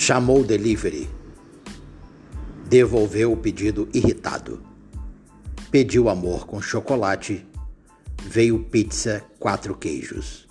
Chamou o delivery. Devolveu o pedido irritado. Pediu amor com chocolate. Veio pizza quatro queijos.